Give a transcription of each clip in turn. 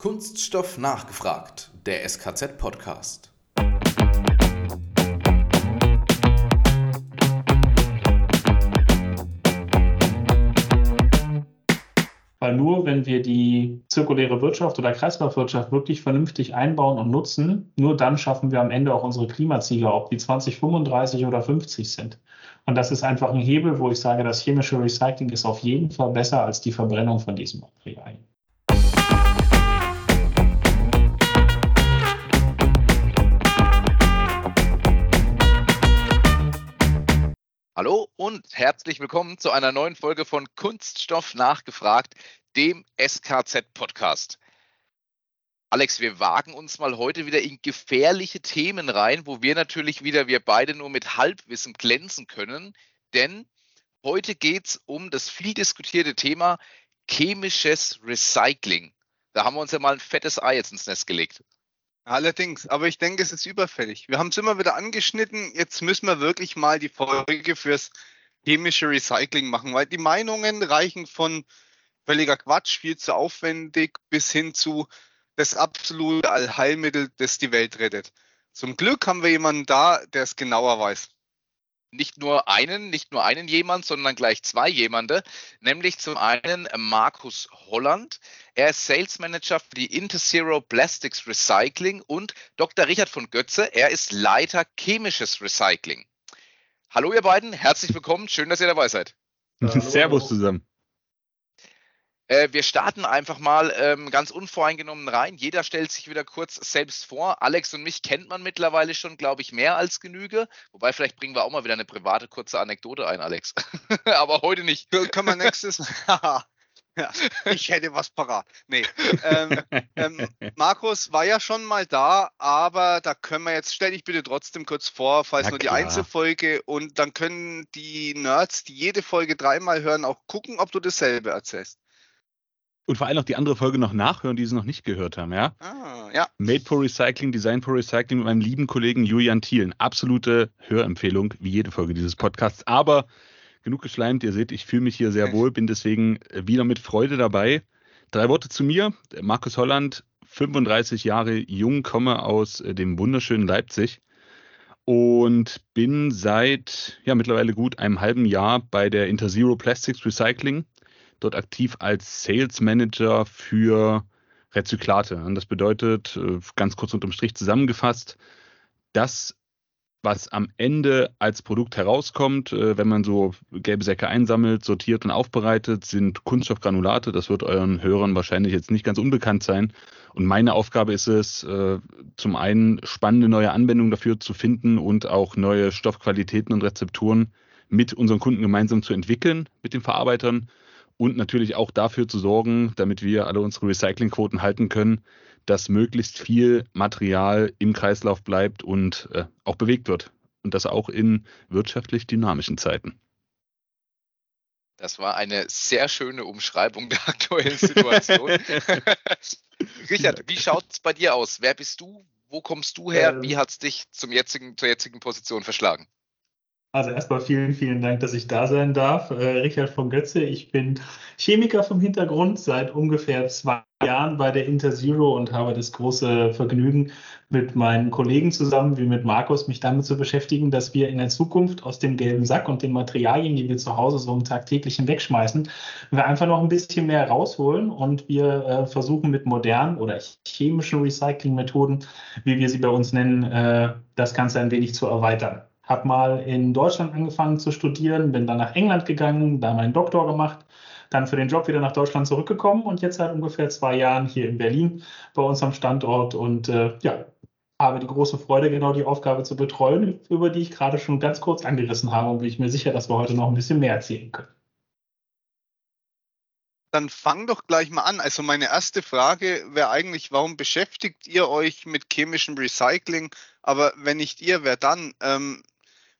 Kunststoff nachgefragt, der SKZ-Podcast. Weil nur wenn wir die zirkuläre Wirtschaft oder Kreislaufwirtschaft wirklich vernünftig einbauen und nutzen, nur dann schaffen wir am Ende auch unsere Klimaziele, ob die 2035 oder 50 sind. Und das ist einfach ein Hebel, wo ich sage, das chemische Recycling ist auf jeden Fall besser als die Verbrennung von diesen Materialien. Hallo und herzlich willkommen zu einer neuen Folge von Kunststoff nachgefragt, dem SKZ-Podcast. Alex, wir wagen uns mal heute wieder in gefährliche Themen rein, wo wir natürlich wieder, wir beide nur mit Halbwissen glänzen können, denn heute geht es um das viel diskutierte Thema chemisches Recycling. Da haben wir uns ja mal ein fettes Ei jetzt ins Nest gelegt. Allerdings, aber ich denke, es ist überfällig. Wir haben es immer wieder angeschnitten. Jetzt müssen wir wirklich mal die Folge fürs chemische Recycling machen, weil die Meinungen reichen von völliger Quatsch, viel zu aufwendig, bis hin zu das absolute Allheilmittel, das die Welt rettet. Zum Glück haben wir jemanden da, der es genauer weiß nicht nur einen, nicht nur einen jemand, sondern gleich zwei jemande, nämlich zum einen Markus Holland. Er ist Sales Manager für die Interzero Plastics Recycling und Dr. Richard von Götze. Er ist Leiter chemisches Recycling. Hallo ihr beiden, herzlich willkommen. Schön, dass ihr dabei seid. Servus zusammen. Äh, wir starten einfach mal ähm, ganz unvoreingenommen rein. Jeder stellt sich wieder kurz selbst vor. Alex und mich kennt man mittlerweile schon, glaube ich, mehr als Genüge. Wobei, vielleicht bringen wir auch mal wieder eine private kurze Anekdote ein, Alex. Aber heute nicht. Können wir nächstes ja, ich hätte was parat. Nee. Ähm, ähm, Markus war ja schon mal da, aber da können wir jetzt, stell dich bitte trotzdem kurz vor, falls Na nur die Einzelfolge und dann können die Nerds, die jede Folge dreimal hören, auch gucken, ob du dasselbe erzählst. Und vor allem auch die andere Folge noch nachhören, die sie noch nicht gehört haben, ja? Ah, ja. Made for Recycling, Design for Recycling mit meinem lieben Kollegen Julian Thielen. Absolute Hörempfehlung, wie jede Folge dieses Podcasts. Aber genug geschleimt, ihr seht, ich fühle mich hier sehr wohl, bin deswegen äh, wieder mit Freude dabei. Drei Worte zu mir. Markus Holland, 35 Jahre jung, komme aus äh, dem wunderschönen Leipzig und bin seit ja, mittlerweile gut einem halben Jahr bei der Interzero Plastics Recycling dort aktiv als Sales Manager für Rezyklate. Und das bedeutet, äh, ganz kurz unterm Strich zusammengefasst, das, was am Ende als Produkt herauskommt, äh, wenn man so gelbe Säcke einsammelt, sortiert und aufbereitet, sind Kunststoffgranulate. Das wird euren Hörern wahrscheinlich jetzt nicht ganz unbekannt sein. Und meine Aufgabe ist es, äh, zum einen spannende neue Anwendungen dafür zu finden und auch neue Stoffqualitäten und Rezepturen mit unseren Kunden gemeinsam zu entwickeln, mit den Verarbeitern und natürlich auch dafür zu sorgen, damit wir alle unsere Recyclingquoten halten können, dass möglichst viel Material im Kreislauf bleibt und äh, auch bewegt wird. Und das auch in wirtschaftlich dynamischen Zeiten. Das war eine sehr schöne Umschreibung der aktuellen Situation. Richard, wie schaut es bei dir aus? Wer bist du? Wo kommst du her? Ähm. Wie hat es dich zum jetzigen, zur jetzigen Position verschlagen? Also erstmal vielen, vielen Dank, dass ich da sein darf. Äh, Richard von Götze, ich bin Chemiker vom Hintergrund seit ungefähr zwei Jahren bei der Interzero und habe das große Vergnügen, mit meinen Kollegen zusammen, wie mit Markus, mich damit zu beschäftigen, dass wir in der Zukunft aus dem gelben Sack und den Materialien, die wir zu Hause so im tagtäglichen wegschmeißen, wir einfach noch ein bisschen mehr rausholen und wir äh, versuchen mit modernen oder chemischen Recyclingmethoden, wie wir sie bei uns nennen, äh, das Ganze ein wenig zu erweitern habe mal in Deutschland angefangen zu studieren, bin dann nach England gegangen, da meinen Doktor gemacht, dann für den Job wieder nach Deutschland zurückgekommen und jetzt seit ungefähr zwei Jahren hier in Berlin bei uns am Standort und äh, ja, habe die große Freude, genau die Aufgabe zu betreuen, über die ich gerade schon ganz kurz angerissen habe und bin ich mir sicher, dass wir heute noch ein bisschen mehr erzählen können. Dann fang doch gleich mal an. Also meine erste Frage wäre eigentlich, warum beschäftigt ihr euch mit chemischem Recycling? Aber wenn nicht ihr, wer dann? Ähm,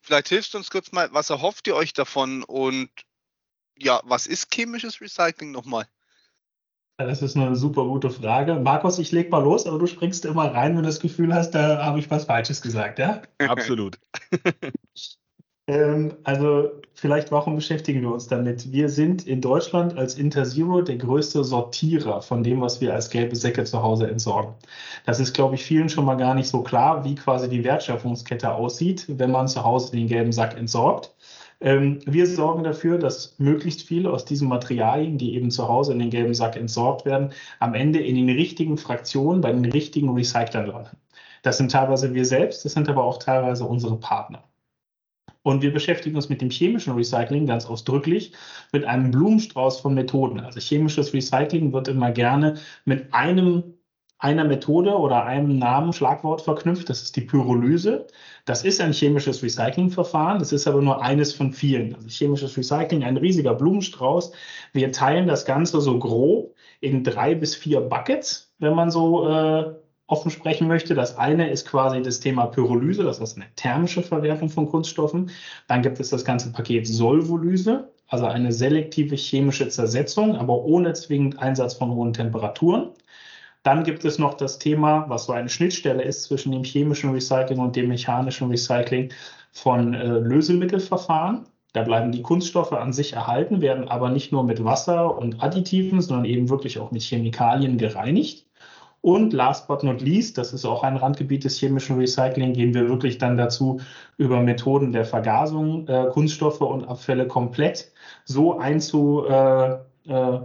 Vielleicht hilfst du uns kurz mal, was erhofft ihr euch davon und ja, was ist chemisches Recycling nochmal? Das ist eine super gute Frage. Markus, ich leg mal los, aber du springst immer rein, wenn du das Gefühl hast, da habe ich was Falsches gesagt, ja? Absolut. Ähm, also vielleicht, warum beschäftigen wir uns damit? Wir sind in Deutschland als Interzero der größte Sortierer von dem, was wir als gelbe Säcke zu Hause entsorgen. Das ist, glaube ich, vielen schon mal gar nicht so klar, wie quasi die Wertschöpfungskette aussieht, wenn man zu Hause den gelben Sack entsorgt. Ähm, wir sorgen dafür, dass möglichst viele aus diesen Materialien, die eben zu Hause in den gelben Sack entsorgt werden, am Ende in den richtigen Fraktionen bei den richtigen Recyclern landen. Das sind teilweise wir selbst, das sind aber auch teilweise unsere Partner. Und wir beschäftigen uns mit dem chemischen Recycling ganz ausdrücklich mit einem Blumenstrauß von Methoden. Also chemisches Recycling wird immer gerne mit einem einer Methode oder einem Namen, Schlagwort verknüpft. Das ist die Pyrolyse. Das ist ein chemisches Recyclingverfahren. Das ist aber nur eines von vielen. Also chemisches Recycling, ein riesiger Blumenstrauß. Wir teilen das Ganze so grob in drei bis vier Buckets, wenn man so äh, offen sprechen möchte. Das eine ist quasi das Thema Pyrolyse, das ist eine thermische Verwertung von Kunststoffen. Dann gibt es das ganze Paket Solvolyse, also eine selektive chemische Zersetzung, aber ohne zwingend Einsatz von hohen Temperaturen. Dann gibt es noch das Thema, was so eine Schnittstelle ist zwischen dem chemischen Recycling und dem mechanischen Recycling von äh, Lösemittelverfahren. Da bleiben die Kunststoffe an sich erhalten, werden aber nicht nur mit Wasser und Additiven, sondern eben wirklich auch mit Chemikalien gereinigt. Und last but not least, das ist auch ein Randgebiet des chemischen Recycling, gehen wir wirklich dann dazu, über Methoden der Vergasung äh, Kunststoffe und Abfälle komplett so einzu, äh, äh,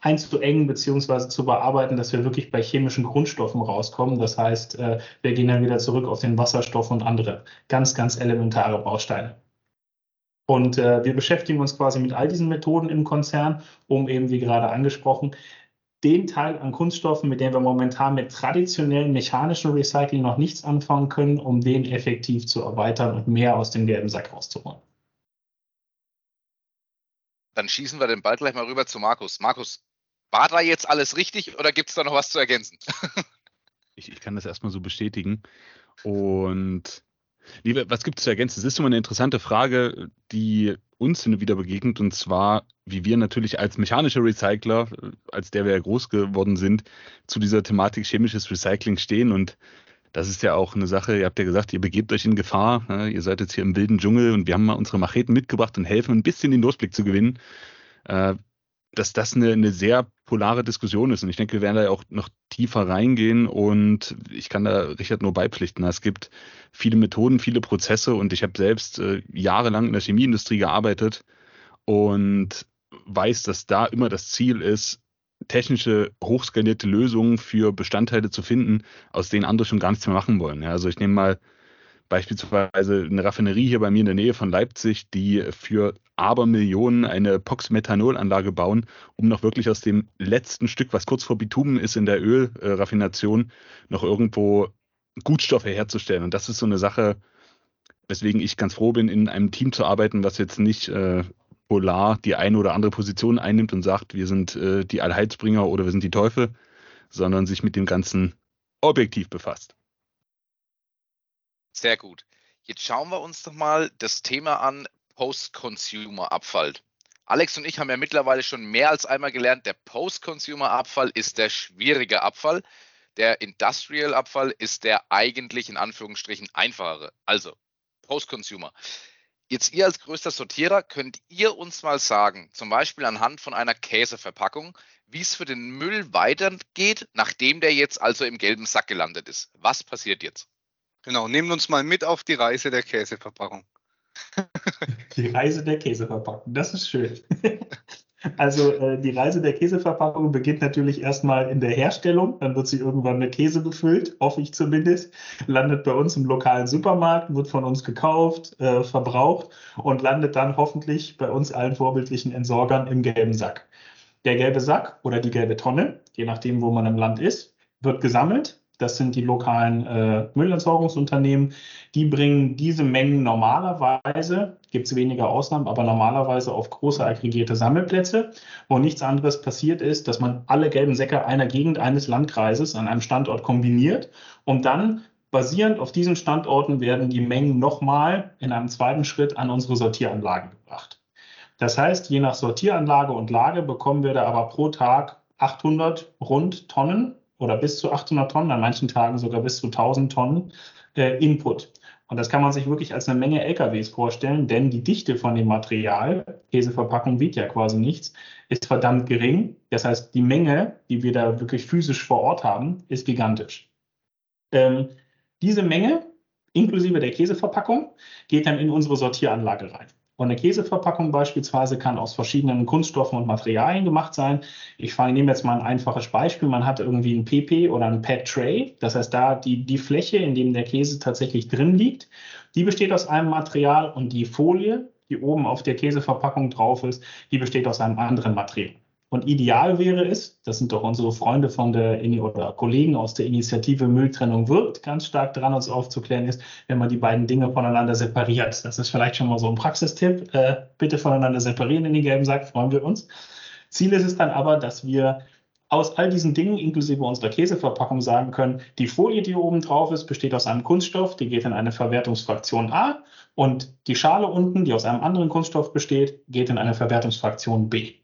einzuengen beziehungsweise zu bearbeiten, dass wir wirklich bei chemischen Grundstoffen rauskommen. Das heißt, äh, wir gehen dann wieder zurück auf den Wasserstoff und andere ganz, ganz elementare Bausteine. Und äh, wir beschäftigen uns quasi mit all diesen Methoden im Konzern, um eben, wie gerade angesprochen, den Teil an Kunststoffen, mit dem wir momentan mit traditionellen mechanischen Recycling noch nichts anfangen können, um den effektiv zu erweitern und mehr aus dem gelben Sack rauszuholen. Dann schießen wir den Ball gleich mal rüber zu Markus. Markus, war da jetzt alles richtig oder gibt es da noch was zu ergänzen? ich, ich kann das erstmal so bestätigen. Und Liebe, was gibt es zu ergänzen? Es ist immer eine interessante Frage, die uns wieder begegnet, und zwar, wie wir natürlich als mechanische Recycler, als der wir ja groß geworden sind, zu dieser Thematik chemisches Recycling stehen. Und das ist ja auch eine Sache, ihr habt ja gesagt, ihr begebt euch in Gefahr, ne? ihr seid jetzt hier im wilden Dschungel und wir haben mal unsere Macheten mitgebracht und helfen, ein bisschen den Durchblick zu gewinnen. Äh, dass das eine, eine sehr polare Diskussion ist. Und ich denke, wir werden da ja auch noch tiefer reingehen und ich kann da Richard nur beipflichten. Es gibt viele Methoden, viele Prozesse und ich habe selbst äh, jahrelang in der Chemieindustrie gearbeitet und weiß, dass da immer das Ziel ist, technische, hochskalierte Lösungen für Bestandteile zu finden, aus denen andere schon gar nichts mehr machen wollen. Ja, also ich nehme mal beispielsweise eine Raffinerie hier bei mir in der Nähe von Leipzig, die für Abermillionen eine POX-Methanolanlage bauen, um noch wirklich aus dem letzten Stück, was kurz vor Bitumen ist in der Ölraffination, noch irgendwo Gutstoffe herzustellen. Und das ist so eine Sache, weswegen ich ganz froh bin, in einem Team zu arbeiten, was jetzt nicht äh, polar die eine oder andere Position einnimmt und sagt, wir sind äh, die Allheilsbringer oder wir sind die Teufel, sondern sich mit dem Ganzen objektiv befasst. Sehr gut. Jetzt schauen wir uns doch mal das Thema an Post-Consumer-Abfall. Alex und ich haben ja mittlerweile schon mehr als einmal gelernt, der Post-Consumer-Abfall ist der schwierige Abfall. Der Industrial-Abfall ist der eigentlich in Anführungsstrichen einfachere. Also Post-Consumer. Jetzt ihr als größter Sortierer, könnt ihr uns mal sagen, zum Beispiel anhand von einer Käseverpackung, wie es für den Müll weitergeht, nachdem der jetzt also im gelben Sack gelandet ist. Was passiert jetzt? Genau, nehmt uns mal mit auf die Reise der Käseverpackung. Die Reise der Käseverpackung, das ist schön. Also äh, die Reise der Käseverpackung beginnt natürlich erstmal in der Herstellung, dann wird sie irgendwann mit Käse befüllt, hoffe ich zumindest, landet bei uns im lokalen Supermarkt, wird von uns gekauft, äh, verbraucht und landet dann hoffentlich bei uns allen vorbildlichen Entsorgern im gelben Sack. Der gelbe Sack oder die gelbe Tonne, je nachdem, wo man im Land ist, wird gesammelt, das sind die lokalen äh, Müllentsorgungsunternehmen. Die bringen diese Mengen normalerweise, gibt es weniger Ausnahmen, aber normalerweise auf große aggregierte Sammelplätze, wo nichts anderes passiert ist, dass man alle gelben Säcke einer Gegend eines Landkreises an einem Standort kombiniert und dann basierend auf diesen Standorten werden die Mengen nochmal in einem zweiten Schritt an unsere Sortieranlagen gebracht. Das heißt, je nach Sortieranlage und Lage bekommen wir da aber pro Tag 800 rund Tonnen oder bis zu 800 Tonnen, an manchen Tagen sogar bis zu 1000 Tonnen äh, Input. Und das kann man sich wirklich als eine Menge LKWs vorstellen, denn die Dichte von dem Material, Käseverpackung wiegt ja quasi nichts, ist verdammt gering. Das heißt, die Menge, die wir da wirklich physisch vor Ort haben, ist gigantisch. Ähm, diese Menge, inklusive der Käseverpackung, geht dann in unsere Sortieranlage rein. Und eine Käseverpackung beispielsweise kann aus verschiedenen Kunststoffen und Materialien gemacht sein. Ich nehme jetzt mal ein einfaches Beispiel. Man hat irgendwie ein PP oder ein Pet Tray. Das heißt, da die, die Fläche, in dem der Käse tatsächlich drin liegt, die besteht aus einem Material und die Folie, die oben auf der Käseverpackung drauf ist, die besteht aus einem anderen Material. Und ideal wäre es, das sind doch unsere Freunde von der oder Kollegen aus der Initiative Mülltrennung wirkt, ganz stark dran, uns aufzuklären ist, wenn man die beiden Dinge voneinander separiert. Das ist vielleicht schon mal so ein Praxistipp. Äh, bitte voneinander separieren in den gelben Sack, freuen wir uns. Ziel ist es dann aber, dass wir aus all diesen Dingen, inklusive unserer Käseverpackung, sagen können, die Folie, die oben drauf ist, besteht aus einem Kunststoff, die geht in eine Verwertungsfraktion A und die Schale unten, die aus einem anderen Kunststoff besteht, geht in eine Verwertungsfraktion B.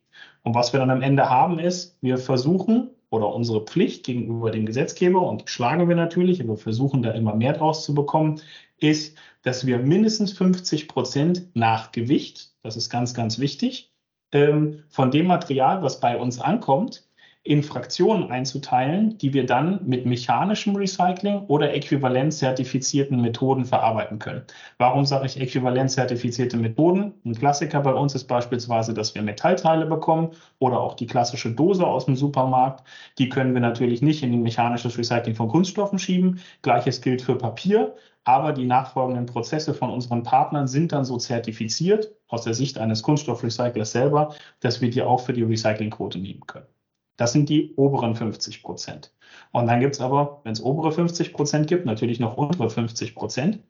Und was wir dann am Ende haben, ist, wir versuchen oder unsere Pflicht gegenüber dem Gesetzgeber, und schlagen wir natürlich, wir versuchen da immer mehr draus zu bekommen, ist, dass wir mindestens 50 Prozent nach Gewicht, das ist ganz, ganz wichtig, ähm, von dem Material, was bei uns ankommt, in Fraktionen einzuteilen, die wir dann mit mechanischem Recycling oder äquivalenzzertifizierten Methoden verarbeiten können. Warum sage ich äquivalenzzertifizierte Methoden? Ein Klassiker bei uns ist beispielsweise, dass wir Metallteile bekommen oder auch die klassische Dose aus dem Supermarkt. Die können wir natürlich nicht in ein mechanisches Recycling von Kunststoffen schieben. Gleiches gilt für Papier. Aber die nachfolgenden Prozesse von unseren Partnern sind dann so zertifiziert aus der Sicht eines Kunststoffrecyclers selber, dass wir die auch für die Recyclingquote nehmen können. Das sind die oberen 50 Prozent. Und dann gibt es aber, wenn es obere 50 Prozent gibt, natürlich noch untere 50 Prozent.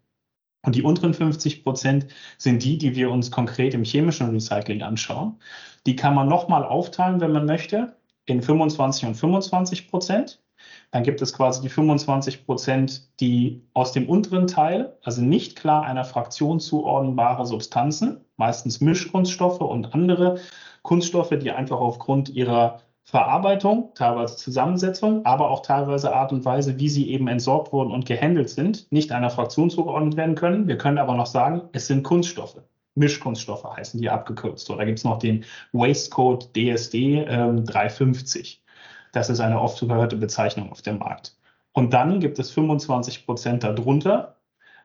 Und die unteren 50 Prozent sind die, die wir uns konkret im chemischen Recycling anschauen. Die kann man nochmal aufteilen, wenn man möchte, in 25 und 25 Prozent. Dann gibt es quasi die 25 Prozent, die aus dem unteren Teil, also nicht klar einer Fraktion zuordnenbare Substanzen, meistens Mischkunststoffe und andere Kunststoffe, die einfach aufgrund ihrer Verarbeitung, teilweise Zusammensetzung, aber auch teilweise Art und Weise, wie sie eben entsorgt wurden und gehandelt sind, nicht einer Fraktion zugeordnet werden können. Wir können aber noch sagen, es sind Kunststoffe. Mischkunststoffe heißen die abgekürzt. Oder gibt es noch den Waste Code DSD ähm, 350. Das ist eine oft gehörte Bezeichnung auf dem Markt. Und dann gibt es 25 Prozent darunter,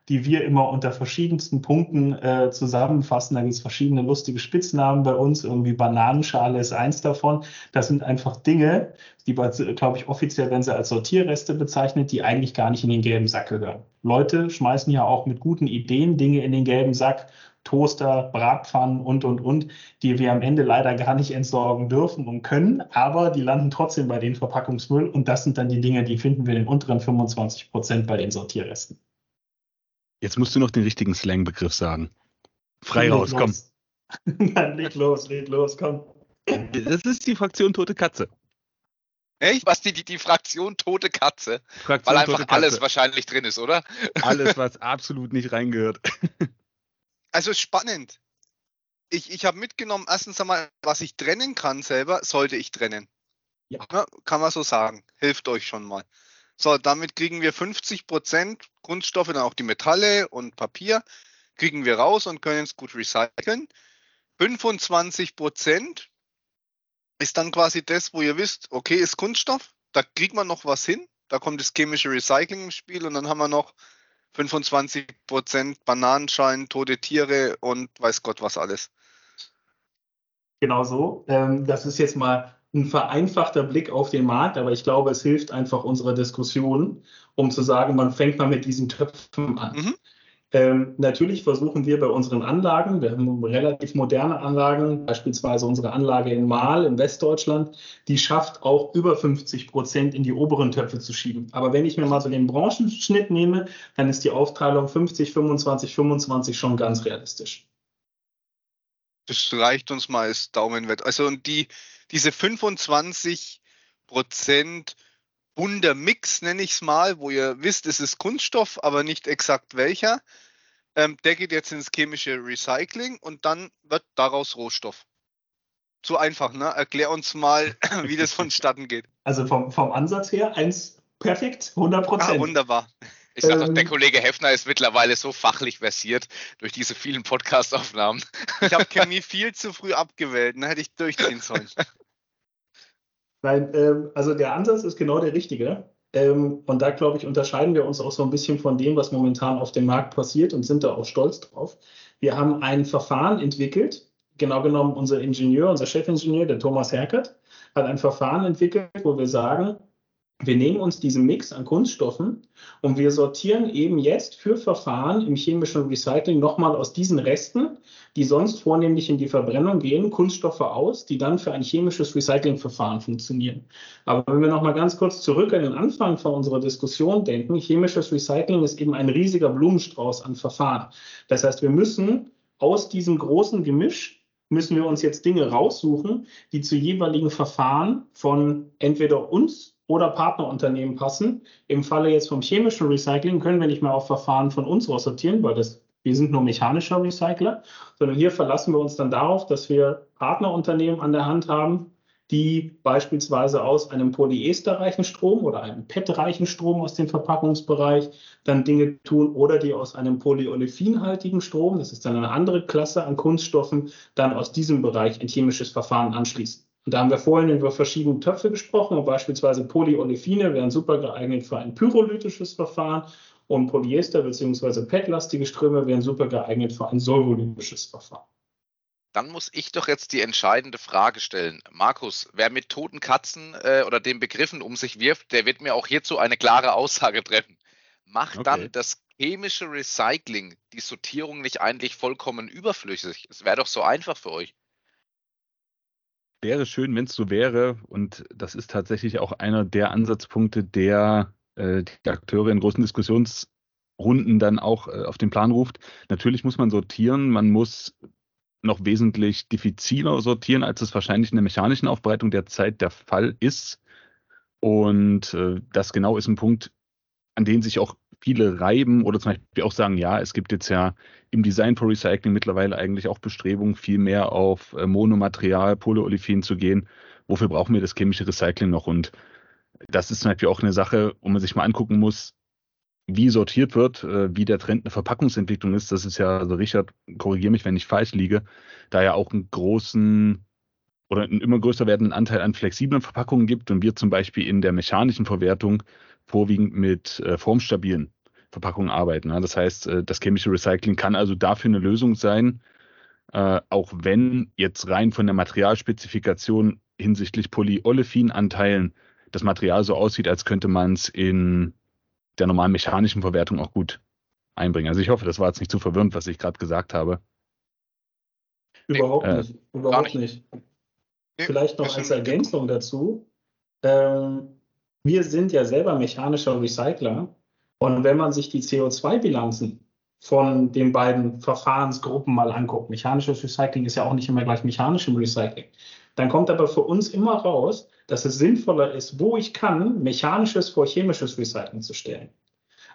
die wir immer unter verschiedensten Punkten äh, zusammenfassen. Da gibt es verschiedene lustige Spitznamen bei uns. Irgendwie Bananenschale ist eins davon. Das sind einfach Dinge, die, glaube ich, offiziell werden sie als Sortierreste bezeichnet, die eigentlich gar nicht in den gelben Sack gehören. Leute schmeißen ja auch mit guten Ideen Dinge in den gelben Sack. Toaster, Bratpfannen und, und, und, die wir am Ende leider gar nicht entsorgen dürfen und können, aber die landen trotzdem bei den Verpackungsmüll und das sind dann die Dinge, die finden wir in den unteren 25 Prozent bei den Sortierresten. Jetzt musst du noch den richtigen Slang-Begriff sagen. Frei leg raus, los. komm. Nein, leg los, leg los, komm. Das ist die Fraktion Tote Katze. Echt? Was die, die, die Fraktion Tote Katze? Fraktion Weil einfach alles wahrscheinlich drin ist, oder? Alles, was absolut nicht reingehört. Also spannend. Ich, ich habe mitgenommen, erstens einmal, was ich trennen kann selber, sollte ich trennen. Ja. ja. Kann man so sagen. Hilft euch schon mal. So, damit kriegen wir 50 Prozent Kunststoffe, dann auch die Metalle und Papier, kriegen wir raus und können es gut recyceln. 25 Prozent ist dann quasi das, wo ihr wisst, okay, ist Kunststoff, da kriegt man noch was hin, da kommt das chemische Recycling im Spiel und dann haben wir noch 25 Prozent Bananenschalen, tote Tiere und weiß Gott was alles. Genau so. Ähm, das ist jetzt mal ein vereinfachter Blick auf den Markt, aber ich glaube, es hilft einfach unserer Diskussion, um zu sagen, man fängt mal mit diesen Töpfen an. Mhm. Ähm, natürlich versuchen wir bei unseren Anlagen, wir haben relativ moderne Anlagen, beispielsweise unsere Anlage in Mahl in Westdeutschland, die schafft auch über 50 Prozent in die oberen Töpfe zu schieben. Aber wenn ich mir mal so den Branchenschnitt nehme, dann ist die Aufteilung 50, 25, 25 schon ganz realistisch. Das reicht uns mal als Daumenwert. Also und die, diese 25 Prozent bunter Mix, nenne ich es mal, wo ihr wisst, es ist Kunststoff, aber nicht exakt welcher, ähm, der geht jetzt ins chemische Recycling und dann wird daraus Rohstoff. Zu einfach, ne? Erklär uns mal, wie das vonstatten geht. Also vom, vom Ansatz her, eins perfekt, 100 Prozent. Ah, wunderbar. Ich sag doch, der ähm. Kollege Heffner ist mittlerweile so fachlich versiert durch diese vielen Podcast-Aufnahmen. Ich habe Chemie viel zu früh abgewählt, dann hätte ich durchziehen sollen. Nein, ähm, also der Ansatz ist genau der richtige. Ähm, und da, glaube ich, unterscheiden wir uns auch so ein bisschen von dem, was momentan auf dem Markt passiert und sind da auch stolz drauf. Wir haben ein Verfahren entwickelt, genau genommen unser Ingenieur, unser Chefingenieur, der Thomas Herkert, hat ein Verfahren entwickelt, wo wir sagen, wir nehmen uns diesen Mix an Kunststoffen und wir sortieren eben jetzt für Verfahren im chemischen Recycling nochmal aus diesen Resten, die sonst vornehmlich in die Verbrennung gehen, Kunststoffe aus, die dann für ein chemisches Recyclingverfahren funktionieren. Aber wenn wir nochmal ganz kurz zurück an den Anfang von unserer Diskussion denken, chemisches Recycling ist eben ein riesiger Blumenstrauß an Verfahren. Das heißt, wir müssen aus diesem großen Gemisch müssen wir uns jetzt Dinge raussuchen, die zu jeweiligen Verfahren von entweder uns oder Partnerunternehmen passen. Im Falle jetzt vom chemischen Recycling können wir nicht mehr auf Verfahren von uns aussortieren, weil das, wir sind nur mechanischer Recycler, sondern hier verlassen wir uns dann darauf, dass wir Partnerunternehmen an der Hand haben, die beispielsweise aus einem polyesterreichen Strom oder einem PET-reichen Strom aus dem Verpackungsbereich dann Dinge tun oder die aus einem polyolefinhaltigen Strom, das ist dann eine andere Klasse an Kunststoffen, dann aus diesem Bereich ein chemisches Verfahren anschließen. Und da haben wir vorhin über verschiedene Töpfe gesprochen und beispielsweise Polyolefine wären super geeignet für ein pyrolytisches Verfahren und Polyester bzw. PET-lastige Ströme wären super geeignet für ein solvolytisches Verfahren. Dann muss ich doch jetzt die entscheidende Frage stellen. Markus, wer mit toten Katzen äh, oder den Begriffen um sich wirft, der wird mir auch hierzu eine klare Aussage treffen. Macht okay. dann das chemische Recycling die Sortierung nicht eigentlich vollkommen überflüssig? Es wäre doch so einfach für euch wäre schön, wenn es so wäre. Und das ist tatsächlich auch einer der Ansatzpunkte, der äh, die Akteure in großen Diskussionsrunden dann auch äh, auf den Plan ruft. Natürlich muss man sortieren, man muss noch wesentlich diffiziler sortieren, als es wahrscheinlich in der mechanischen Aufbereitung der Zeit der Fall ist. Und äh, das genau ist ein Punkt, an den sich auch viele reiben oder zum Beispiel auch sagen, ja, es gibt jetzt ja im Design for Recycling mittlerweile eigentlich auch Bestrebungen, viel mehr auf äh, Monomaterial, Polyolefin zu gehen. Wofür brauchen wir das chemische Recycling noch? Und das ist zum Beispiel auch eine Sache, wo man sich mal angucken muss, wie sortiert wird, äh, wie der Trend eine Verpackungsentwicklung ist. Das ist ja, also Richard, korrigiere mich, wenn ich falsch liege, da ja auch einen großen oder einen immer größer werdenden Anteil an flexiblen Verpackungen gibt und wir zum Beispiel in der mechanischen Verwertung vorwiegend mit äh, formstabilen Verpackungen arbeiten. Ja. Das heißt, äh, das chemische Recycling kann also dafür eine Lösung sein, äh, auch wenn jetzt rein von der Materialspezifikation hinsichtlich Polyolefin-Anteilen das Material so aussieht, als könnte man es in der normalen mechanischen Verwertung auch gut einbringen. Also ich hoffe, das war jetzt nicht zu verwirrend, was ich gerade gesagt habe. Überhaupt äh, nicht. Überhaupt nicht. Vielleicht noch als Ergänzung dazu. Ähm, wir sind ja selber mechanischer Recycler. Und wenn man sich die CO2-Bilanzen von den beiden Verfahrensgruppen mal anguckt, mechanisches Recycling ist ja auch nicht immer gleich mechanischem Recycling, dann kommt aber für uns immer raus, dass es sinnvoller ist, wo ich kann, mechanisches vor chemisches Recycling zu stellen.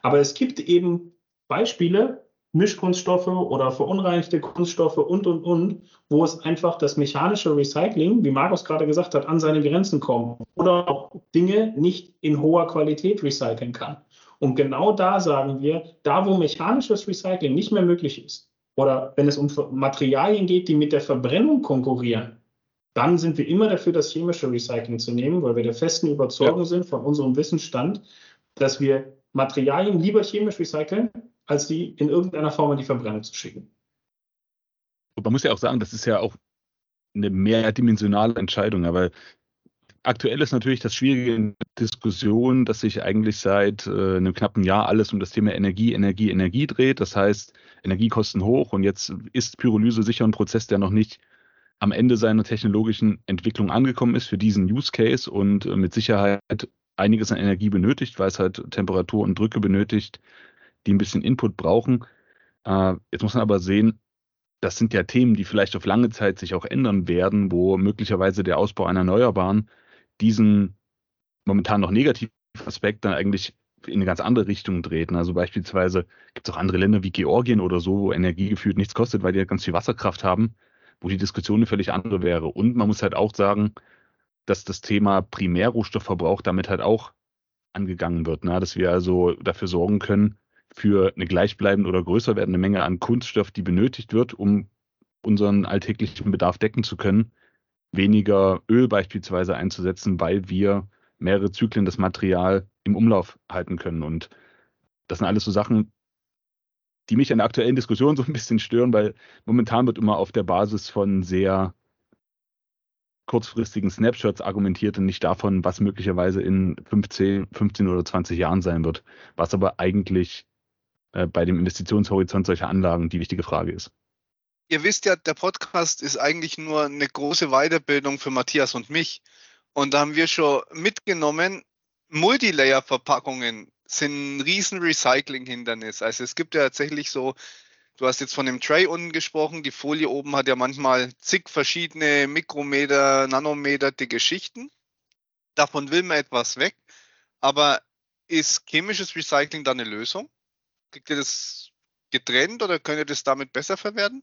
Aber es gibt eben Beispiele, Mischkunststoffe oder verunreinigte Kunststoffe und, und, und, wo es einfach das mechanische Recycling, wie Markus gerade gesagt hat, an seine Grenzen kommt oder auch Dinge nicht in hoher Qualität recyceln kann. Und genau da sagen wir, da wo mechanisches Recycling nicht mehr möglich ist oder wenn es um Materialien geht, die mit der Verbrennung konkurrieren, dann sind wir immer dafür, das chemische Recycling zu nehmen, weil wir der festen Überzeugung ja. sind von unserem Wissensstand, dass wir Materialien lieber chemisch recyceln, als die in irgendeiner Form in die Verbrennung zu schicken. Und man muss ja auch sagen, das ist ja auch eine mehrdimensionale Entscheidung, aber aktuell ist natürlich das Schwierige in der Diskussion, dass sich eigentlich seit äh, einem knappen Jahr alles um das Thema Energie, Energie, Energie dreht. Das heißt, Energiekosten hoch und jetzt ist Pyrolyse sicher ein Prozess, der noch nicht am Ende seiner technologischen Entwicklung angekommen ist für diesen Use Case und äh, mit Sicherheit einiges an Energie benötigt, weil es halt Temperatur und Drücke benötigt, die ein bisschen Input brauchen. Äh, jetzt muss man aber sehen, das sind ja Themen, die vielleicht auf lange Zeit sich auch ändern werden, wo möglicherweise der Ausbau einer Erneuerbaren diesen momentan noch negativen Aspekt dann eigentlich in eine ganz andere Richtung dreht. Also beispielsweise gibt es auch andere Länder wie Georgien oder so, wo Energie gefühlt nichts kostet, weil die ja ganz viel Wasserkraft haben, wo die Diskussion eine völlig andere wäre. Und man muss halt auch sagen, dass das Thema Primärrohstoffverbrauch damit halt auch angegangen wird. Ne? Dass wir also dafür sorgen können, für eine gleichbleibende oder größer werdende Menge an Kunststoff, die benötigt wird, um unseren alltäglichen Bedarf decken zu können, weniger Öl beispielsweise einzusetzen, weil wir mehrere Zyklen das Material im Umlauf halten können. Und das sind alles so Sachen, die mich an der aktuellen Diskussion so ein bisschen stören, weil momentan wird immer auf der Basis von sehr kurzfristigen Snapshots argumentiert und nicht davon, was möglicherweise in 15, 15 oder 20 Jahren sein wird, was aber eigentlich äh, bei dem Investitionshorizont solcher Anlagen die wichtige Frage ist. Ihr wisst ja, der Podcast ist eigentlich nur eine große Weiterbildung für Matthias und mich. Und da haben wir schon mitgenommen, Multilayer-Verpackungen sind ein riesen Recycling-Hindernis. Also es gibt ja tatsächlich so, du hast jetzt von dem Tray unten gesprochen, die Folie oben hat ja manchmal zig verschiedene Mikrometer, Nanometer dicke Schichten. Davon will man etwas weg. Aber ist chemisches Recycling da eine Lösung? Kriegt ihr das getrennt oder könnt ihr das damit besser verwerten?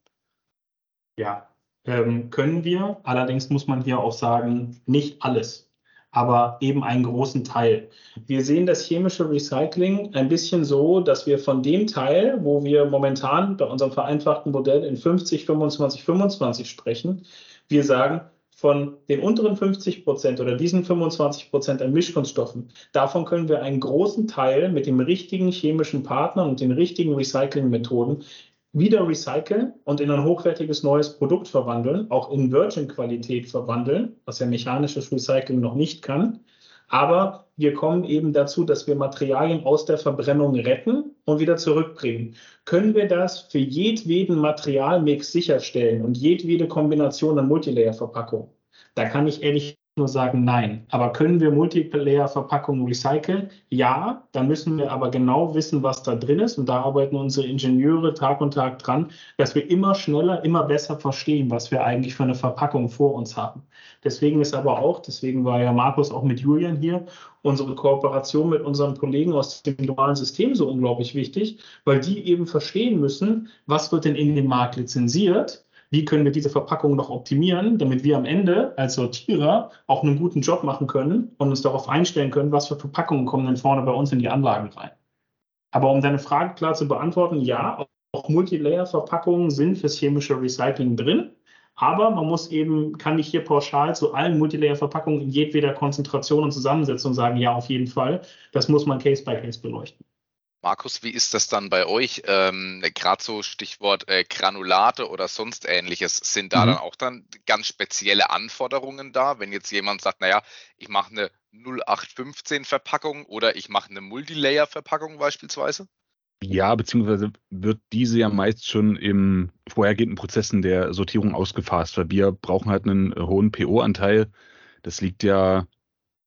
Ja, ähm, können wir. Allerdings muss man hier auch sagen, nicht alles aber eben einen großen Teil. Wir sehen das chemische Recycling ein bisschen so, dass wir von dem Teil, wo wir momentan bei unserem vereinfachten Modell in 50, 25, 25 sprechen, wir sagen, von den unteren 50 Prozent oder diesen 25 Prozent an Mischkunststoffen, davon können wir einen großen Teil mit dem richtigen chemischen Partner und den richtigen Recyclingmethoden wieder recyceln und in ein hochwertiges neues Produkt verwandeln, auch in Virgin-Qualität verwandeln, was ja mechanisches Recycling noch nicht kann. Aber wir kommen eben dazu, dass wir Materialien aus der Verbrennung retten und wieder zurückbringen. Können wir das für jedweden Materialmix sicherstellen und jedwede Kombination an Multilayer-Verpackung? Da kann ich ehrlich nur sagen nein. Aber können wir Multiplayer-Verpackungen recyceln? Ja, da müssen wir aber genau wissen, was da drin ist. Und da arbeiten unsere Ingenieure Tag und Tag dran, dass wir immer schneller, immer besser verstehen, was wir eigentlich für eine Verpackung vor uns haben. Deswegen ist aber auch, deswegen war ja Markus auch mit Julian hier, unsere Kooperation mit unseren Kollegen aus dem globalen System so unglaublich wichtig, weil die eben verstehen müssen, was wird denn in dem Markt lizenziert wie können wir diese Verpackung noch optimieren, damit wir am Ende als Sortierer auch einen guten Job machen können und uns darauf einstellen können, was für Verpackungen kommen denn vorne bei uns in die Anlagen rein. Aber um deine Frage klar zu beantworten, ja, auch Multilayer-Verpackungen sind fürs chemische Recycling drin. Aber man muss eben, kann nicht hier pauschal zu allen Multilayer-Verpackungen in jedweder Konzentration und Zusammensetzung sagen, ja, auf jeden Fall. Das muss man Case by Case beleuchten. Markus, wie ist das dann bei euch? Ähm, Gerade so Stichwort äh, Granulate oder sonst ähnliches. Sind da mhm. dann auch dann ganz spezielle Anforderungen da, wenn jetzt jemand sagt, naja, ich mache eine 0815 Verpackung oder ich mache eine Multilayer Verpackung beispielsweise? Ja, beziehungsweise wird diese ja meist schon im vorhergehenden Prozessen der Sortierung ausgefasst, weil wir brauchen halt einen hohen PO-Anteil. Das liegt ja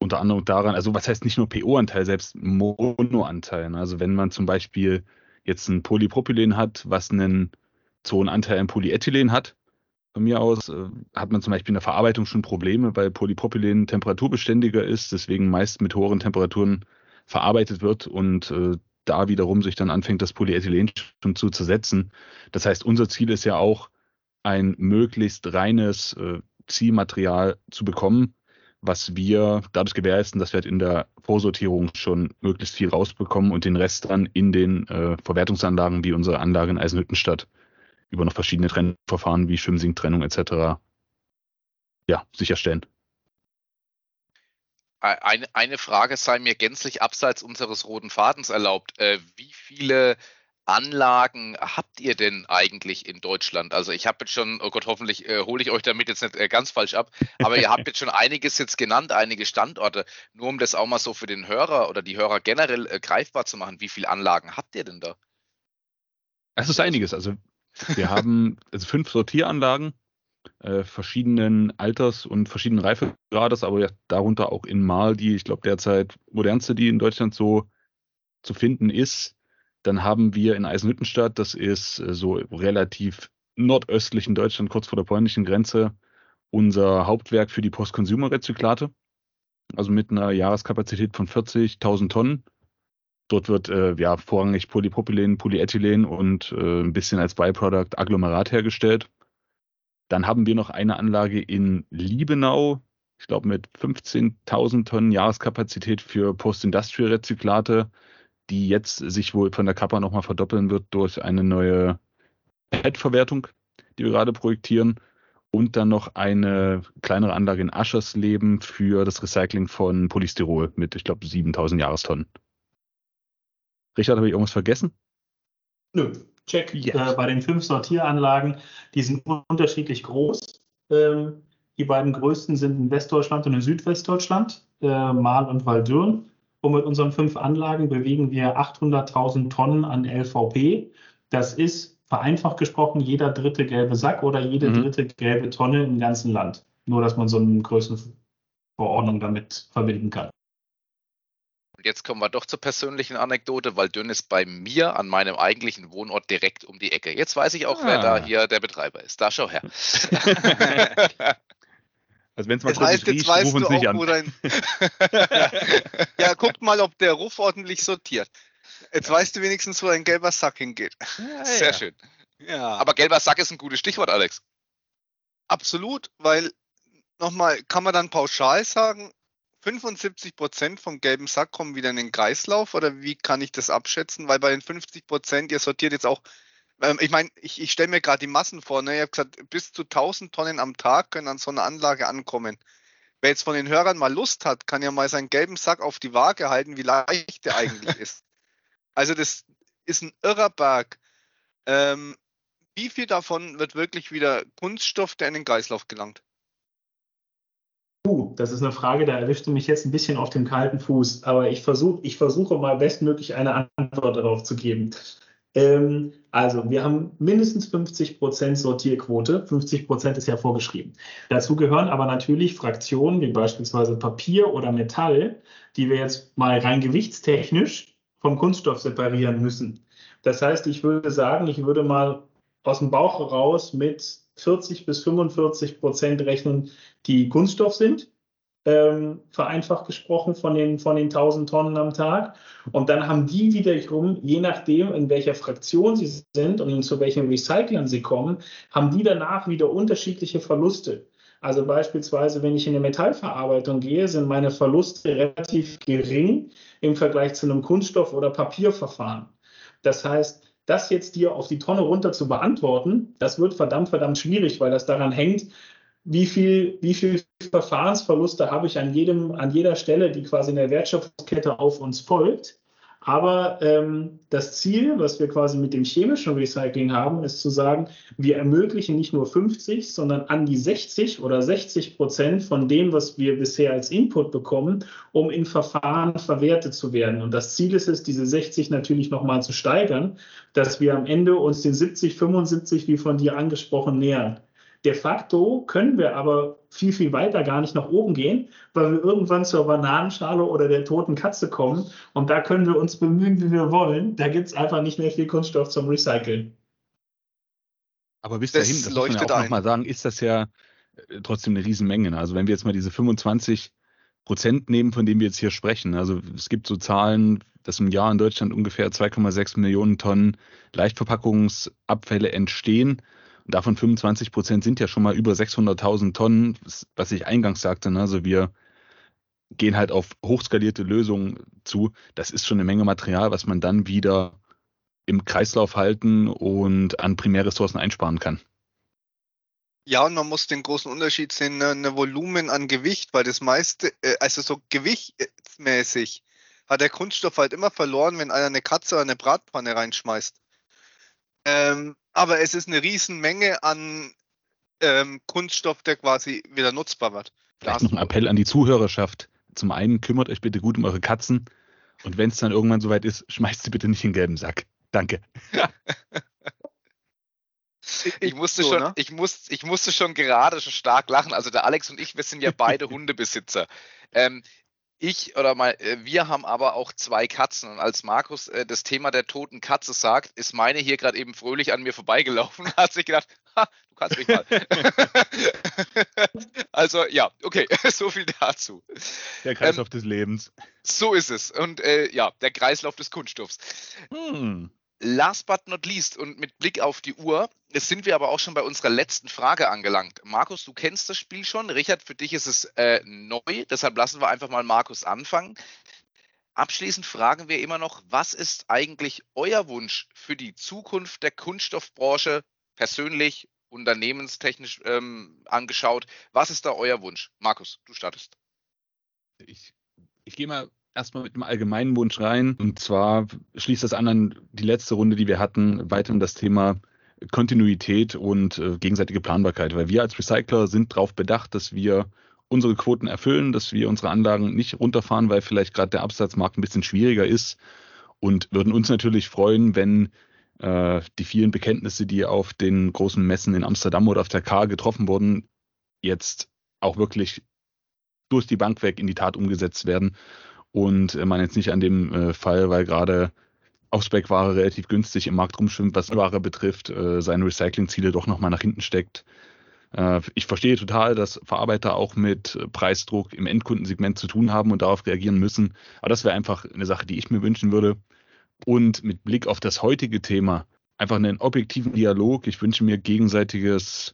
unter anderem daran, also was heißt nicht nur PO-Anteil, selbst Mono-Anteil. Ne? Also wenn man zum Beispiel jetzt ein Polypropylen hat, was einen so einen Anteil an Polyethylen hat, von mir aus, äh, hat man zum Beispiel in der Verarbeitung schon Probleme, weil Polypropylen temperaturbeständiger ist, deswegen meist mit höheren Temperaturen verarbeitet wird und äh, da wiederum sich dann anfängt, das Polyethylen schon zu zersetzen. Das heißt, unser Ziel ist ja auch, ein möglichst reines äh, Zielmaterial zu bekommen, was wir dadurch gewährleisten, dass wir halt in der Vorsortierung schon möglichst viel rausbekommen und den Rest dann in den äh, Verwertungsanlagen wie unsere Anlage in Eisenhüttenstadt über noch verschiedene Trennverfahren wie Schwimmsinktrennung etc. ja, sicherstellen. Eine, eine Frage sei mir gänzlich abseits unseres roten Fadens erlaubt. Äh, wie viele Anlagen habt ihr denn eigentlich in Deutschland? Also ich habe jetzt schon, oh Gott, hoffentlich äh, hole ich euch damit jetzt nicht äh, ganz falsch ab, aber ihr habt jetzt schon einiges jetzt genannt, einige Standorte. Nur um das auch mal so für den Hörer oder die Hörer generell äh, greifbar zu machen, wie viele Anlagen habt ihr denn da? Es ist einiges. Also wir haben also fünf Sortieranlagen äh, verschiedenen Alters und verschiedenen Reifegrades, aber ja, darunter auch in Mal, die ich glaube derzeit modernste, die in Deutschland so zu finden ist. Dann haben wir in Eisenhüttenstadt, das ist äh, so relativ nordöstlich in Deutschland, kurz vor der polnischen Grenze, unser Hauptwerk für die Post-Consumer-Rezyklate. Also mit einer Jahreskapazität von 40.000 Tonnen. Dort wird äh, ja vorrangig Polypropylen, Polyethylen und äh, ein bisschen als Byproduct Agglomerat hergestellt. Dann haben wir noch eine Anlage in Liebenau. Ich glaube mit 15.000 Tonnen Jahreskapazität für Post-Industrial-Rezyklate, die jetzt sich wohl von der Kappa nochmal verdoppeln wird durch eine neue PET-Verwertung, die wir gerade projektieren. Und dann noch eine kleinere Anlage in Aschersleben für das Recycling von Polystyrol mit, ich glaube, 7000 Jahrestonnen. Richard, habe ich irgendwas vergessen? Nö, check. Yes. Äh, bei den fünf Sortieranlagen, die sind unterschiedlich groß. Ähm, die beiden größten sind in Westdeutschland und in Südwestdeutschland, äh, Mahl und Waldürn. Und mit unseren fünf Anlagen bewegen wir 800.000 Tonnen an LVP. Das ist vereinfacht gesprochen jeder dritte gelbe Sack oder jede mhm. dritte gelbe Tonne im ganzen Land. Nur, dass man so eine Größenverordnung damit verbinden kann. Jetzt kommen wir doch zur persönlichen Anekdote, weil Dünn ist bei mir an meinem eigentlichen Wohnort direkt um die Ecke. Jetzt weiß ich auch, ah. wer da hier der Betreiber ist. Da schau her. Also wenn es mal das heißt, jetzt riecht, weißt du auch, an. wo dein Ja, guck mal, ob der Ruf ordentlich sortiert. Jetzt weißt du wenigstens, wo dein gelber Sack hingeht. Ja, Sehr ja. schön. Ja. Aber gelber Sack ist ein gutes Stichwort, Alex. Absolut, weil nochmal, kann man dann pauschal sagen, 75 Prozent vom gelben Sack kommen wieder in den Kreislauf oder wie kann ich das abschätzen? Weil bei den 50 Prozent, ihr sortiert jetzt auch ähm, ich meine, ich, ich stelle mir gerade die Massen vor. Ne? Ich habe gesagt, bis zu 1000 Tonnen am Tag können an so einer Anlage ankommen. Wer jetzt von den Hörern mal Lust hat, kann ja mal seinen gelben Sack auf die Waage halten, wie leicht der eigentlich ist. Also das ist ein irrer Berg. Ähm, wie viel davon wird wirklich wieder Kunststoff, der in den Kreislauf gelangt? Uh, das ist eine Frage, da erwischte mich jetzt ein bisschen auf dem kalten Fuß, aber ich, versuch, ich versuche mal bestmöglich eine Antwort darauf zu geben. Ähm, also, wir haben mindestens 50 Prozent Sortierquote. 50 Prozent ist ja vorgeschrieben. Dazu gehören aber natürlich Fraktionen wie beispielsweise Papier oder Metall, die wir jetzt mal rein gewichtstechnisch vom Kunststoff separieren müssen. Das heißt, ich würde sagen, ich würde mal aus dem Bauch heraus mit 40 bis 45 Prozent rechnen, die Kunststoff sind ähm, vereinfacht gesprochen von den, von den 1000 Tonnen am Tag. Und dann haben die wiederum, je nachdem, in welcher Fraktion sie sind und zu welchen Recyclern sie kommen, haben die danach wieder unterschiedliche Verluste. Also beispielsweise, wenn ich in die Metallverarbeitung gehe, sind meine Verluste relativ gering im Vergleich zu einem Kunststoff- oder Papierverfahren. Das heißt, das jetzt dir auf die Tonne runter zu beantworten, das wird verdammt, verdammt schwierig, weil das daran hängt, wie viel, wie viel Verfahrensverluste habe ich an jedem, an jeder Stelle, die quasi in der Wertschöpfungskette auf uns folgt. Aber ähm, das Ziel, was wir quasi mit dem chemischen Recycling haben, ist zu sagen, wir ermöglichen nicht nur 50, sondern an die 60 oder 60 Prozent von dem, was wir bisher als Input bekommen, um in Verfahren verwertet zu werden. Und das Ziel ist es, diese 60 natürlich nochmal zu steigern, dass wir am Ende uns den 70, 75, wie von dir angesprochen, nähern. De facto können wir aber viel, viel weiter gar nicht nach oben gehen, weil wir irgendwann zur Bananenschale oder der toten Katze kommen. Und da können wir uns bemühen, wie wir wollen. Da gibt es einfach nicht mehr viel Kunststoff zum Recyceln. Aber bis dahin, das, das muss man ja auch nochmal sagen, ist das ja äh, trotzdem eine Riesenmenge. Also wenn wir jetzt mal diese 25 Prozent nehmen, von denen wir jetzt hier sprechen. Also es gibt so Zahlen, dass im Jahr in Deutschland ungefähr 2,6 Millionen Tonnen Leichtverpackungsabfälle entstehen. Und davon 25 Prozent sind ja schon mal über 600.000 Tonnen, was ich eingangs sagte. Ne? Also wir gehen halt auf hochskalierte Lösungen zu. Das ist schon eine Menge Material, was man dann wieder im Kreislauf halten und an Primärressourcen einsparen kann. Ja, und man muss den großen Unterschied sehen, eine, eine Volumen an Gewicht, weil das meiste, äh, also so gewichtsmäßig hat der Kunststoff halt immer verloren, wenn einer eine Katze oder eine Bratpfanne reinschmeißt. Ähm, aber es ist eine Riesenmenge an ähm, Kunststoff, der quasi wieder nutzbar wird. Vielleicht noch ein Appell an die Zuhörerschaft. Zum einen kümmert euch bitte gut um eure Katzen und wenn es dann irgendwann soweit ist, schmeißt sie bitte nicht in den gelben Sack. Danke. Ich musste, so, schon, ne? ich, muss, ich musste schon gerade schon stark lachen. Also der Alex und ich, wir sind ja beide Hundebesitzer. Ähm, ich oder mal, äh, wir haben aber auch zwei Katzen. Und als Markus äh, das Thema der toten Katze sagt, ist meine hier gerade eben fröhlich an mir vorbeigelaufen und hat sich gedacht, ha, du kannst mich mal. also ja, okay, so viel dazu. Der Kreislauf ähm, des Lebens. So ist es. Und äh, ja, der Kreislauf des Kunststoffs. Hm. Last but not least und mit Blick auf die Uhr, jetzt sind wir aber auch schon bei unserer letzten Frage angelangt. Markus, du kennst das Spiel schon. Richard, für dich ist es äh, neu, deshalb lassen wir einfach mal Markus anfangen. Abschließend fragen wir immer noch, was ist eigentlich euer Wunsch für die Zukunft der Kunststoffbranche persönlich, unternehmenstechnisch ähm, angeschaut? Was ist da euer Wunsch? Markus, du startest. Ich, ich gehe mal erstmal mit einem allgemeinen Wunsch rein. Und zwar schließt das an an die letzte Runde, die wir hatten, weiter um das Thema Kontinuität und äh, gegenseitige Planbarkeit. Weil wir als Recycler sind darauf bedacht, dass wir unsere Quoten erfüllen, dass wir unsere Anlagen nicht runterfahren, weil vielleicht gerade der Absatzmarkt ein bisschen schwieriger ist. Und würden uns natürlich freuen, wenn äh, die vielen Bekenntnisse, die auf den großen Messen in Amsterdam oder auf der K getroffen wurden, jetzt auch wirklich durch die Bank weg in die Tat umgesetzt werden und man jetzt nicht an dem äh, Fall, weil gerade Aufspec-Ware relativ günstig im Markt rumschwimmt, was Ware betrifft, äh, seine Recycling-Ziele doch nochmal nach hinten steckt. Äh, ich verstehe total, dass Verarbeiter auch mit Preisdruck im Endkundensegment zu tun haben und darauf reagieren müssen. Aber das wäre einfach eine Sache, die ich mir wünschen würde. Und mit Blick auf das heutige Thema einfach einen objektiven Dialog. Ich wünsche mir gegenseitiges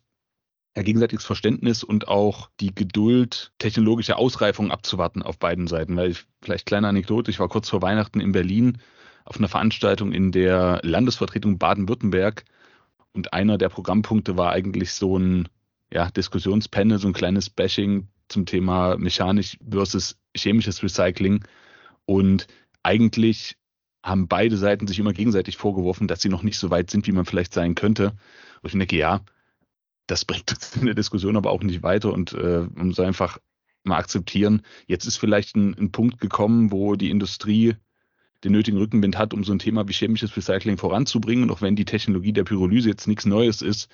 ja, gegenseitiges Verständnis und auch die Geduld, technologische Ausreifung abzuwarten auf beiden Seiten. Weil ich, vielleicht kleine Anekdote, ich war kurz vor Weihnachten in Berlin auf einer Veranstaltung in der Landesvertretung Baden-Württemberg und einer der Programmpunkte war eigentlich so ein ja, Diskussionspanel, so ein kleines Bashing zum Thema mechanisch versus chemisches Recycling. Und eigentlich haben beide Seiten sich immer gegenseitig vorgeworfen, dass sie noch nicht so weit sind, wie man vielleicht sein könnte. Und ich denke, ja, das bringt uns in der Diskussion aber auch nicht weiter und äh, man muss einfach mal akzeptieren, jetzt ist vielleicht ein, ein, Punkt gekommen, wo die Industrie den nötigen Rückenwind hat, um so ein Thema wie chemisches Recycling voranzubringen. Und auch wenn die Technologie der Pyrolyse jetzt nichts Neues ist,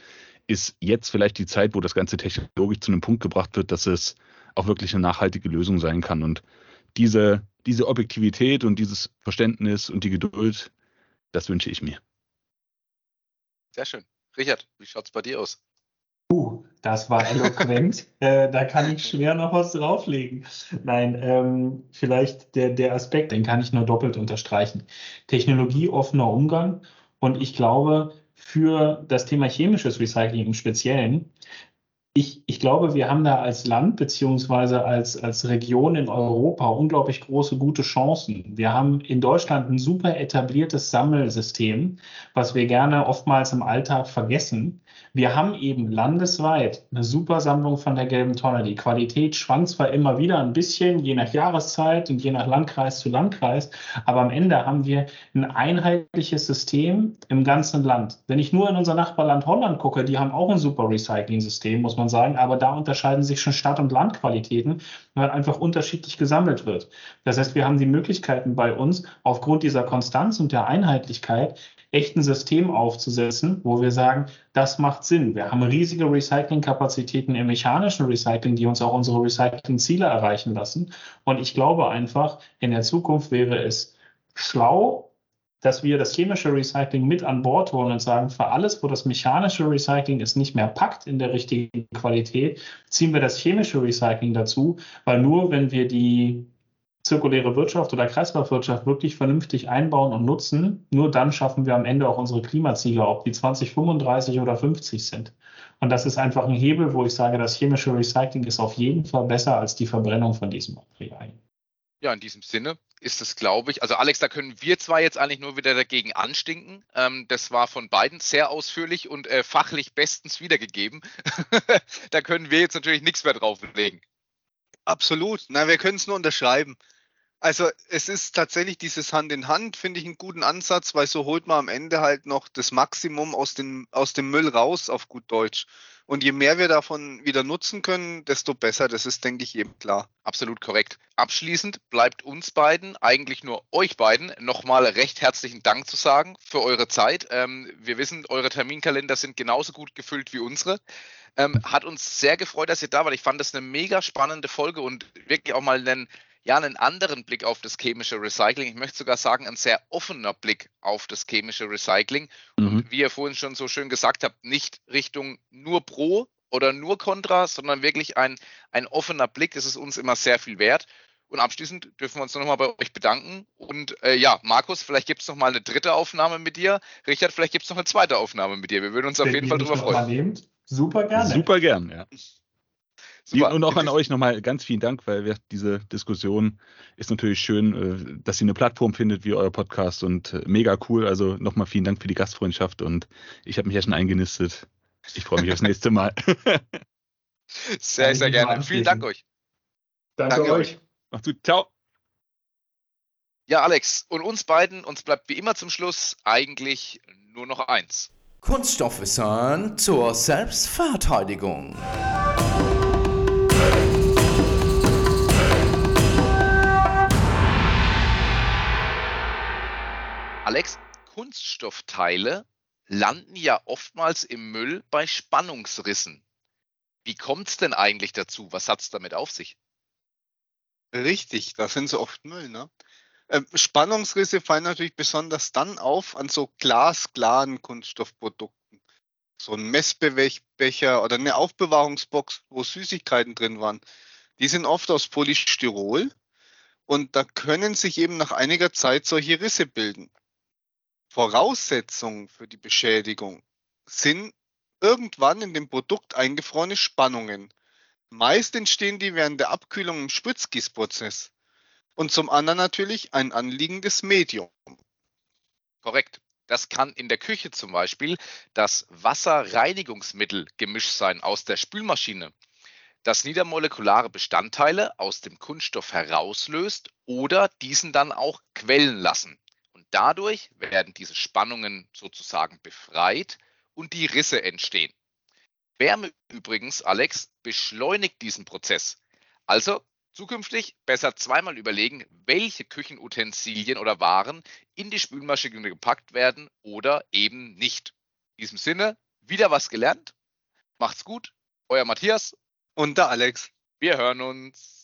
ist jetzt vielleicht die Zeit, wo das Ganze technologisch zu einem Punkt gebracht wird, dass es auch wirklich eine nachhaltige Lösung sein kann. Und diese, diese Objektivität und dieses Verständnis und die Geduld, das wünsche ich mir. Sehr schön. Richard, wie schaut es bei dir aus? Uh, das war eloquent. äh, da kann ich schwer noch was drauflegen. Nein, ähm, vielleicht der, der Aspekt, den kann ich nur doppelt unterstreichen. Technologieoffener Umgang. Und ich glaube, für das Thema chemisches Recycling im Speziellen ich, ich glaube, wir haben da als Land beziehungsweise als, als Region in Europa unglaublich große, gute Chancen. Wir haben in Deutschland ein super etabliertes Sammelsystem, was wir gerne oftmals im Alltag vergessen. Wir haben eben landesweit eine super Sammlung von der gelben Tonne. Die Qualität schwankt zwar immer wieder ein bisschen, je nach Jahreszeit und je nach Landkreis zu Landkreis, aber am Ende haben wir ein einheitliches System im ganzen Land. Wenn ich nur in unser Nachbarland Holland gucke, die haben auch ein super Recycling-System, muss man man sagen, aber da unterscheiden sich schon Stadt- und Landqualitäten, weil einfach unterschiedlich gesammelt wird. Das heißt, wir haben die Möglichkeiten bei uns, aufgrund dieser Konstanz und der Einheitlichkeit, echt ein System aufzusetzen, wo wir sagen, das macht Sinn. Wir haben riesige Recyclingkapazitäten im mechanischen Recycling, die uns auch unsere Recycling-Ziele erreichen lassen. Und ich glaube einfach, in der Zukunft wäre es schlau, dass wir das chemische Recycling mit an Bord holen und sagen, für alles, wo das mechanische Recycling es nicht mehr packt in der richtigen Qualität, ziehen wir das chemische Recycling dazu, weil nur wenn wir die zirkuläre Wirtschaft oder Kreislaufwirtschaft wirklich vernünftig einbauen und nutzen, nur dann schaffen wir am Ende auch unsere Klimaziele, ob die 2035 oder 50 sind. Und das ist einfach ein Hebel, wo ich sage, das chemische Recycling ist auf jeden Fall besser als die Verbrennung von diesen Materialien. Ja, in diesem Sinne ist es, glaube ich, also Alex, da können wir zwar jetzt eigentlich nur wieder dagegen anstinken. Ähm, das war von beiden sehr ausführlich und äh, fachlich bestens wiedergegeben. da können wir jetzt natürlich nichts mehr drauflegen. Absolut. Na, wir können es nur unterschreiben. Also es ist tatsächlich dieses Hand in Hand, finde ich einen guten Ansatz, weil so holt man am Ende halt noch das Maximum aus dem, aus dem Müll raus, auf gut Deutsch. Und je mehr wir davon wieder nutzen können, desto besser. Das ist, denke ich, eben klar. Absolut korrekt. Abschließend bleibt uns beiden, eigentlich nur euch beiden, nochmal recht herzlichen Dank zu sagen für eure Zeit. Ähm, wir wissen, eure Terminkalender sind genauso gut gefüllt wie unsere. Ähm, hat uns sehr gefreut, dass ihr da wart. Ich fand das eine mega spannende Folge und wirklich auch mal einen ja einen anderen Blick auf das chemische Recycling. Ich möchte sogar sagen, ein sehr offener Blick auf das chemische Recycling. Mhm. Und wie ihr vorhin schon so schön gesagt habt, nicht Richtung nur pro oder nur contra, sondern wirklich ein, ein offener Blick. Das ist uns immer sehr viel wert. Und abschließend dürfen wir uns noch mal bei euch bedanken. Und äh, ja, Markus, vielleicht gibt es noch mal eine dritte Aufnahme mit dir. Richard, vielleicht gibt es noch eine zweite Aufnahme mit dir. Wir würden uns auf jeden Fall drüber freuen. Nehmt. Super gerne. Super gern, ja. Super. Und auch an euch nochmal ganz vielen Dank, weil wir, diese Diskussion ist natürlich schön, äh, dass ihr eine Plattform findet wie euer Podcast und äh, mega cool. Also nochmal vielen Dank für die Gastfreundschaft und ich habe mich ja schon eingenistet. Ich freue mich aufs nächste Mal. sehr, sehr gerne. Vielen Dank euch. Danke, Danke euch. Macht's gut. Ciao. Ja, Alex, und uns beiden, uns bleibt wie immer zum Schluss eigentlich nur noch eins. Kunststoffwissen zur Selbstverteidigung. Alex, Kunststoffteile landen ja oftmals im Müll bei Spannungsrissen. Wie kommt es denn eigentlich dazu? Was hat es damit auf sich? Richtig, da sind sie oft Müll. Ne? Ähm, Spannungsrisse fallen natürlich besonders dann auf an so glasklaren Kunststoffprodukten. So ein Messbecher oder eine Aufbewahrungsbox, wo Süßigkeiten drin waren. Die sind oft aus Polystyrol und da können sich eben nach einiger Zeit solche Risse bilden. Voraussetzung für die Beschädigung sind irgendwann in dem Produkt eingefrorene Spannungen. Meist entstehen die während der Abkühlung im Spritzgießprozess. Und zum anderen natürlich ein anliegendes Medium. Korrekt. Das kann in der Küche zum Beispiel das Wasserreinigungsmittelgemisch sein aus der Spülmaschine, das niedermolekulare Bestandteile aus dem Kunststoff herauslöst oder diesen dann auch quellen lassen. Dadurch werden diese Spannungen sozusagen befreit und die Risse entstehen. Wärme übrigens, Alex, beschleunigt diesen Prozess. Also zukünftig besser zweimal überlegen, welche Küchenutensilien oder Waren in die Spülmaschine gepackt werden oder eben nicht. In diesem Sinne, wieder was gelernt. Macht's gut. Euer Matthias und der Alex. Wir hören uns.